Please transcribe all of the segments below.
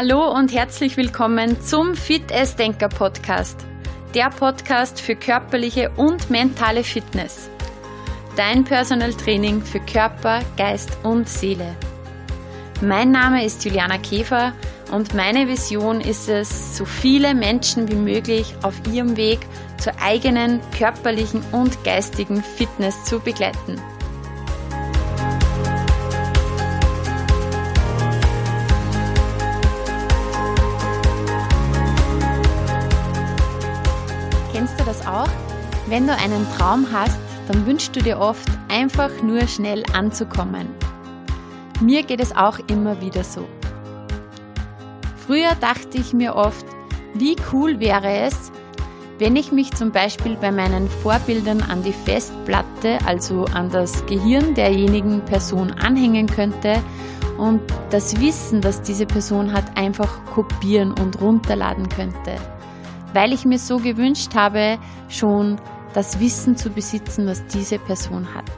Hallo und herzlich willkommen zum Fit as Denker Podcast. Der Podcast für körperliche und mentale Fitness. Dein Personal Training für Körper, Geist und Seele. Mein Name ist Juliana Käfer und meine Vision ist es, so viele Menschen wie möglich auf ihrem Weg zur eigenen körperlichen und geistigen Fitness zu begleiten. Auch? Wenn du einen Traum hast, dann wünschst du dir oft einfach nur schnell anzukommen. Mir geht es auch immer wieder so. Früher dachte ich mir oft, wie cool wäre es, wenn ich mich zum Beispiel bei meinen Vorbildern an die Festplatte, also an das Gehirn derjenigen Person anhängen könnte und das Wissen, das diese Person hat, einfach kopieren und runterladen könnte. Weil ich mir so gewünscht habe, schon das Wissen zu besitzen, was diese Person hat.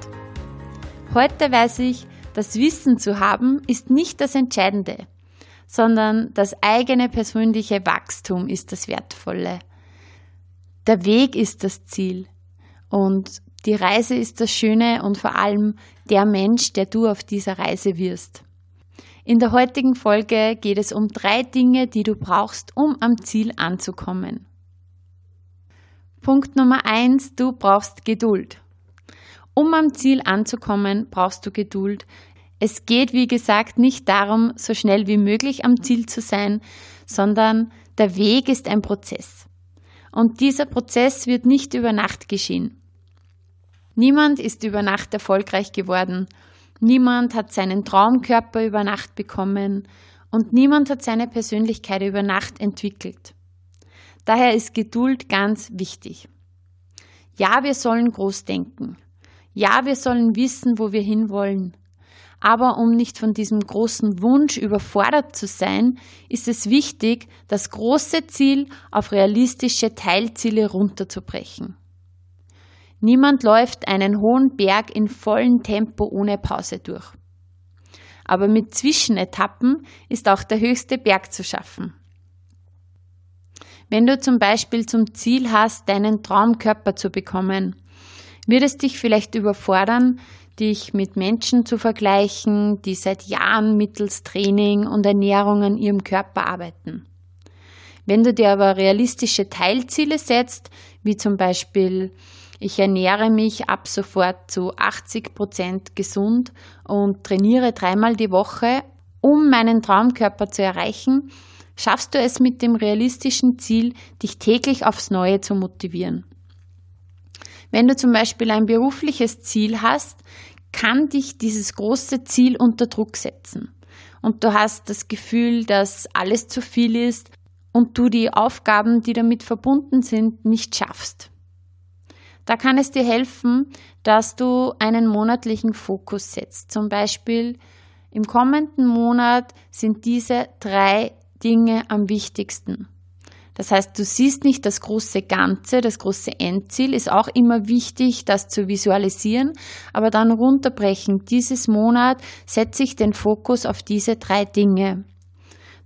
Heute weiß ich, das Wissen zu haben ist nicht das Entscheidende, sondern das eigene persönliche Wachstum ist das Wertvolle. Der Weg ist das Ziel und die Reise ist das Schöne und vor allem der Mensch, der du auf dieser Reise wirst. In der heutigen Folge geht es um drei Dinge, die du brauchst, um am Ziel anzukommen. Punkt Nummer eins, du brauchst Geduld. Um am Ziel anzukommen, brauchst du Geduld. Es geht, wie gesagt, nicht darum, so schnell wie möglich am Ziel zu sein, sondern der Weg ist ein Prozess. Und dieser Prozess wird nicht über Nacht geschehen. Niemand ist über Nacht erfolgreich geworden. Niemand hat seinen Traumkörper über Nacht bekommen und niemand hat seine Persönlichkeit über Nacht entwickelt. Daher ist Geduld ganz wichtig. Ja, wir sollen groß denken. Ja, wir sollen wissen, wo wir hinwollen. Aber um nicht von diesem großen Wunsch überfordert zu sein, ist es wichtig, das große Ziel auf realistische Teilziele runterzubrechen. Niemand läuft einen hohen Berg in vollem Tempo ohne Pause durch. Aber mit Zwischenetappen ist auch der höchste Berg zu schaffen. Wenn du zum Beispiel zum Ziel hast, deinen Traumkörper zu bekommen, wird es dich vielleicht überfordern, dich mit Menschen zu vergleichen, die seit Jahren mittels Training und Ernährung an ihrem Körper arbeiten. Wenn du dir aber realistische Teilziele setzt, wie zum Beispiel ich ernähre mich ab sofort zu 80 Prozent gesund und trainiere dreimal die Woche, um meinen Traumkörper zu erreichen, schaffst du es mit dem realistischen Ziel, dich täglich aufs Neue zu motivieren. Wenn du zum Beispiel ein berufliches Ziel hast, kann dich dieses große Ziel unter Druck setzen. Und du hast das Gefühl, dass alles zu viel ist und du die Aufgaben, die damit verbunden sind, nicht schaffst. Da kann es dir helfen, dass du einen monatlichen Fokus setzt. Zum Beispiel im kommenden Monat sind diese drei Dinge am wichtigsten. Das heißt, du siehst nicht das große Ganze, das große Endziel ist auch immer wichtig, das zu visualisieren, aber dann runterbrechen. Dieses Monat setze ich den Fokus auf diese drei Dinge.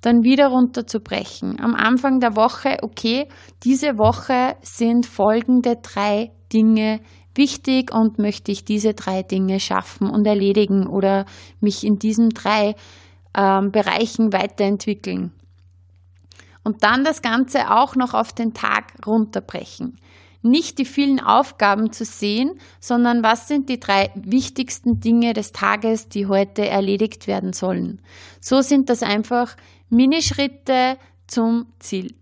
Dann wieder runterzubrechen. Am Anfang der Woche, okay, diese Woche sind folgende drei Dinge wichtig und möchte ich diese drei Dinge schaffen und erledigen oder mich in diesen drei ähm, Bereichen weiterentwickeln. Und dann das Ganze auch noch auf den Tag runterbrechen. Nicht die vielen Aufgaben zu sehen, sondern was sind die drei wichtigsten Dinge des Tages, die heute erledigt werden sollen. So sind das einfach Minischritte zum Ziel.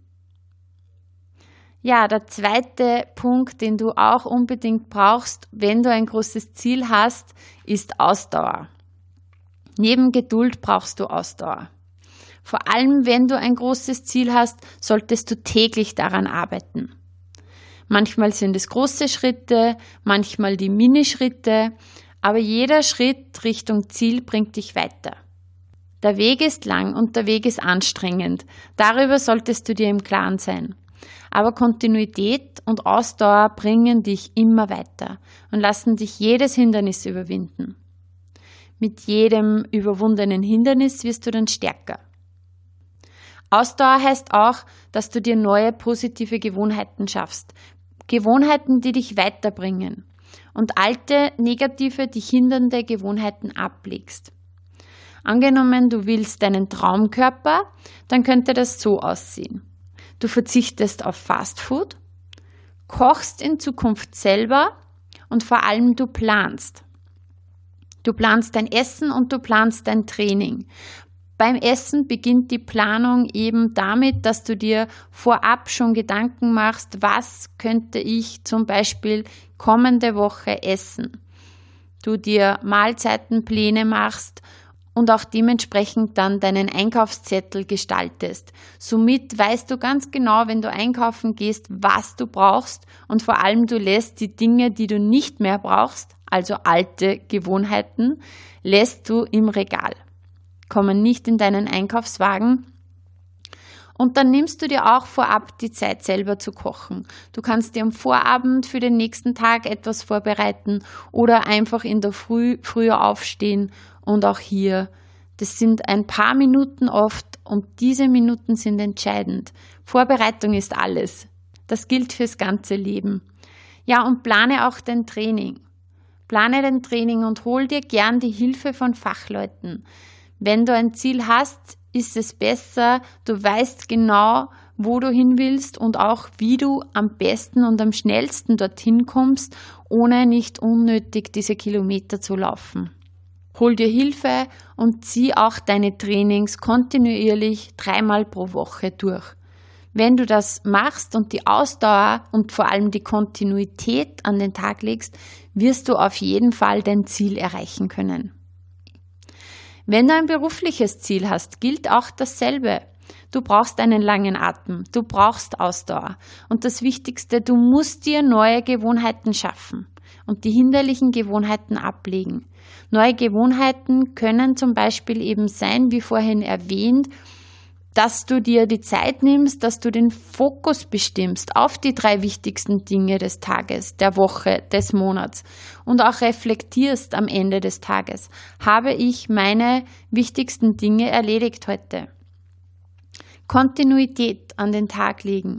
Ja, der zweite Punkt, den du auch unbedingt brauchst, wenn du ein großes Ziel hast, ist Ausdauer. Neben Geduld brauchst du Ausdauer. Vor allem, wenn du ein großes Ziel hast, solltest du täglich daran arbeiten. Manchmal sind es große Schritte, manchmal die Minischritte, aber jeder Schritt Richtung Ziel bringt dich weiter. Der Weg ist lang und der Weg ist anstrengend. Darüber solltest du dir im Klaren sein. Aber Kontinuität und Ausdauer bringen dich immer weiter und lassen dich jedes Hindernis überwinden. Mit jedem überwundenen Hindernis wirst du dann stärker. Ausdauer heißt auch, dass du dir neue positive Gewohnheiten schaffst. Gewohnheiten, die dich weiterbringen und alte, negative, dich hindernde Gewohnheiten ablegst. Angenommen, du willst deinen Traumkörper, dann könnte das so aussehen. Du verzichtest auf Fastfood, kochst in Zukunft selber und vor allem du planst. Du planst dein Essen und du planst dein Training. Beim Essen beginnt die Planung eben damit, dass du dir vorab schon Gedanken machst, was könnte ich zum Beispiel kommende Woche essen. Du dir Mahlzeitenpläne machst und auch dementsprechend dann deinen Einkaufszettel gestaltest. Somit weißt du ganz genau, wenn du einkaufen gehst, was du brauchst und vor allem du lässt die Dinge, die du nicht mehr brauchst, also alte Gewohnheiten, lässt du im Regal. Kommen nicht in deinen Einkaufswagen, und dann nimmst du dir auch vorab die Zeit selber zu kochen. Du kannst dir am Vorabend für den nächsten Tag etwas vorbereiten oder einfach in der Früh früher aufstehen und auch hier. Das sind ein paar Minuten oft und diese Minuten sind entscheidend. Vorbereitung ist alles. Das gilt fürs ganze Leben. Ja, und plane auch dein Training. Plane dein Training und hol dir gern die Hilfe von Fachleuten. Wenn du ein Ziel hast, ist es besser, du weißt genau, wo du hin willst und auch wie du am besten und am schnellsten dorthin kommst, ohne nicht unnötig diese Kilometer zu laufen. Hol dir Hilfe und zieh auch deine Trainings kontinuierlich dreimal pro Woche durch. Wenn du das machst und die Ausdauer und vor allem die Kontinuität an den Tag legst, wirst du auf jeden Fall dein Ziel erreichen können. Wenn du ein berufliches Ziel hast, gilt auch dasselbe. Du brauchst einen langen Atem, du brauchst Ausdauer. Und das Wichtigste, du musst dir neue Gewohnheiten schaffen und die hinderlichen Gewohnheiten ablegen. Neue Gewohnheiten können zum Beispiel eben sein, wie vorhin erwähnt, dass du dir die Zeit nimmst, dass du den Fokus bestimmst auf die drei wichtigsten Dinge des Tages, der Woche, des Monats und auch reflektierst am Ende des Tages. Habe ich meine wichtigsten Dinge erledigt heute? Kontinuität an den Tag legen.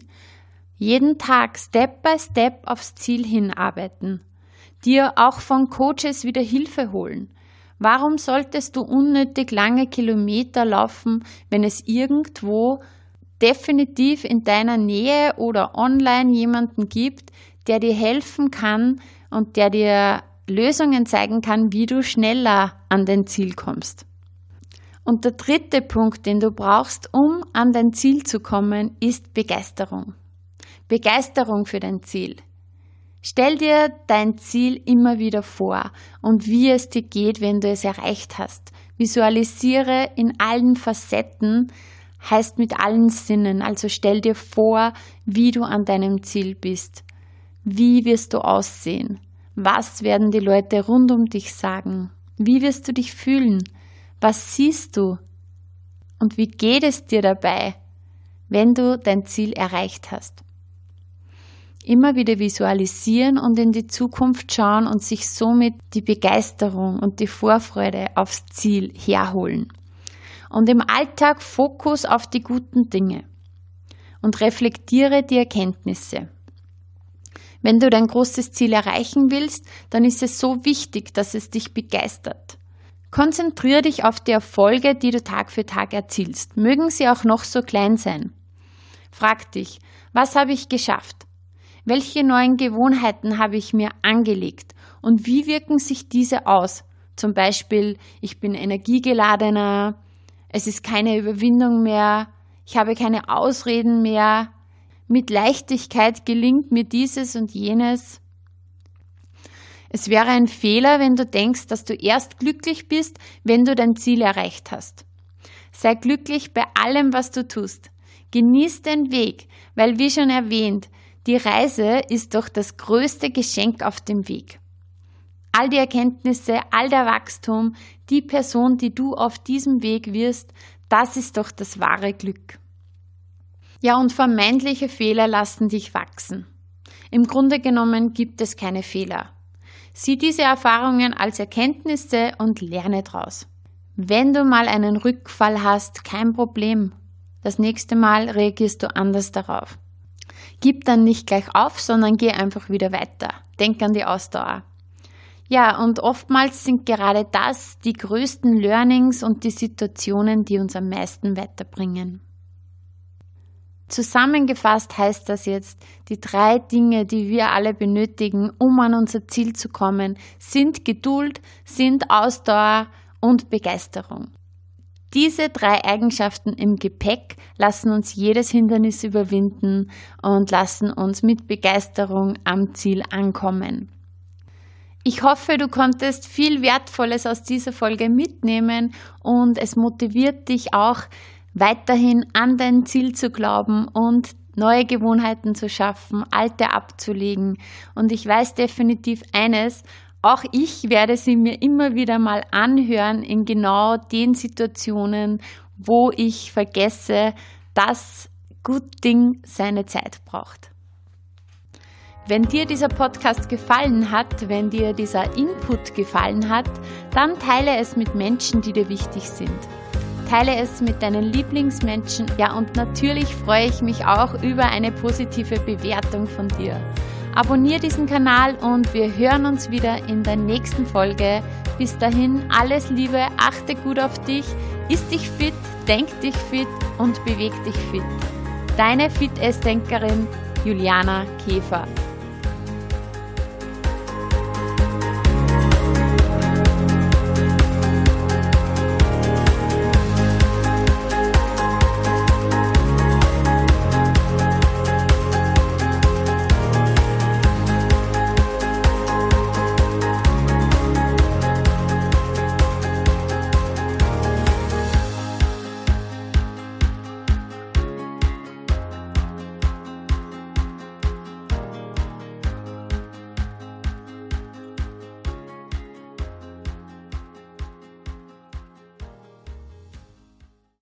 Jeden Tag Step by Step aufs Ziel hinarbeiten. Dir auch von Coaches wieder Hilfe holen. Warum solltest du unnötig lange Kilometer laufen, wenn es irgendwo definitiv in deiner Nähe oder online jemanden gibt, der dir helfen kann und der dir Lösungen zeigen kann, wie du schneller an dein Ziel kommst. Und der dritte Punkt, den du brauchst, um an dein Ziel zu kommen, ist Begeisterung. Begeisterung für dein Ziel. Stell dir dein Ziel immer wieder vor und wie es dir geht, wenn du es erreicht hast. Visualisiere in allen Facetten, heißt mit allen Sinnen. Also stell dir vor, wie du an deinem Ziel bist. Wie wirst du aussehen? Was werden die Leute rund um dich sagen? Wie wirst du dich fühlen? Was siehst du? Und wie geht es dir dabei, wenn du dein Ziel erreicht hast? Immer wieder visualisieren und in die Zukunft schauen und sich somit die Begeisterung und die Vorfreude aufs Ziel herholen. Und im Alltag Fokus auf die guten Dinge und reflektiere die Erkenntnisse. Wenn du dein großes Ziel erreichen willst, dann ist es so wichtig, dass es dich begeistert. Konzentriere dich auf die Erfolge, die du Tag für Tag erzielst. Mögen sie auch noch so klein sein. Frag dich, was habe ich geschafft? Welche neuen Gewohnheiten habe ich mir angelegt und wie wirken sich diese aus? Zum Beispiel, ich bin energiegeladener, es ist keine Überwindung mehr, ich habe keine Ausreden mehr, mit Leichtigkeit gelingt mir dieses und jenes. Es wäre ein Fehler, wenn du denkst, dass du erst glücklich bist, wenn du dein Ziel erreicht hast. Sei glücklich bei allem, was du tust. Genieß den Weg, weil wie schon erwähnt, die Reise ist doch das größte Geschenk auf dem Weg. All die Erkenntnisse, all der Wachstum, die Person, die du auf diesem Weg wirst, das ist doch das wahre Glück. Ja, und vermeintliche Fehler lassen dich wachsen. Im Grunde genommen gibt es keine Fehler. Sieh diese Erfahrungen als Erkenntnisse und lerne draus. Wenn du mal einen Rückfall hast, kein Problem. Das nächste Mal reagierst du anders darauf. Gib dann nicht gleich auf, sondern geh einfach wieder weiter. Denk an die Ausdauer. Ja, und oftmals sind gerade das die größten Learnings und die Situationen, die uns am meisten weiterbringen. Zusammengefasst heißt das jetzt, die drei Dinge, die wir alle benötigen, um an unser Ziel zu kommen, sind Geduld, sind Ausdauer und Begeisterung. Diese drei Eigenschaften im Gepäck lassen uns jedes Hindernis überwinden und lassen uns mit Begeisterung am Ziel ankommen. Ich hoffe, du konntest viel Wertvolles aus dieser Folge mitnehmen und es motiviert dich auch weiterhin an dein Ziel zu glauben und neue Gewohnheiten zu schaffen, alte abzulegen. Und ich weiß definitiv eines, auch ich werde sie mir immer wieder mal anhören in genau den Situationen, wo ich vergesse, dass gut Ding seine Zeit braucht. Wenn dir dieser Podcast gefallen hat, wenn dir dieser Input gefallen hat, dann teile es mit Menschen, die dir wichtig sind. Teile es mit deinen Lieblingsmenschen. Ja, und natürlich freue ich mich auch über eine positive Bewertung von dir. Abonnier diesen Kanal und wir hören uns wieder in der nächsten Folge. Bis dahin alles Liebe, achte gut auf dich, ist dich fit, denk dich fit und beweg dich fit. Deine Fit-Essdenkerin Juliana Käfer.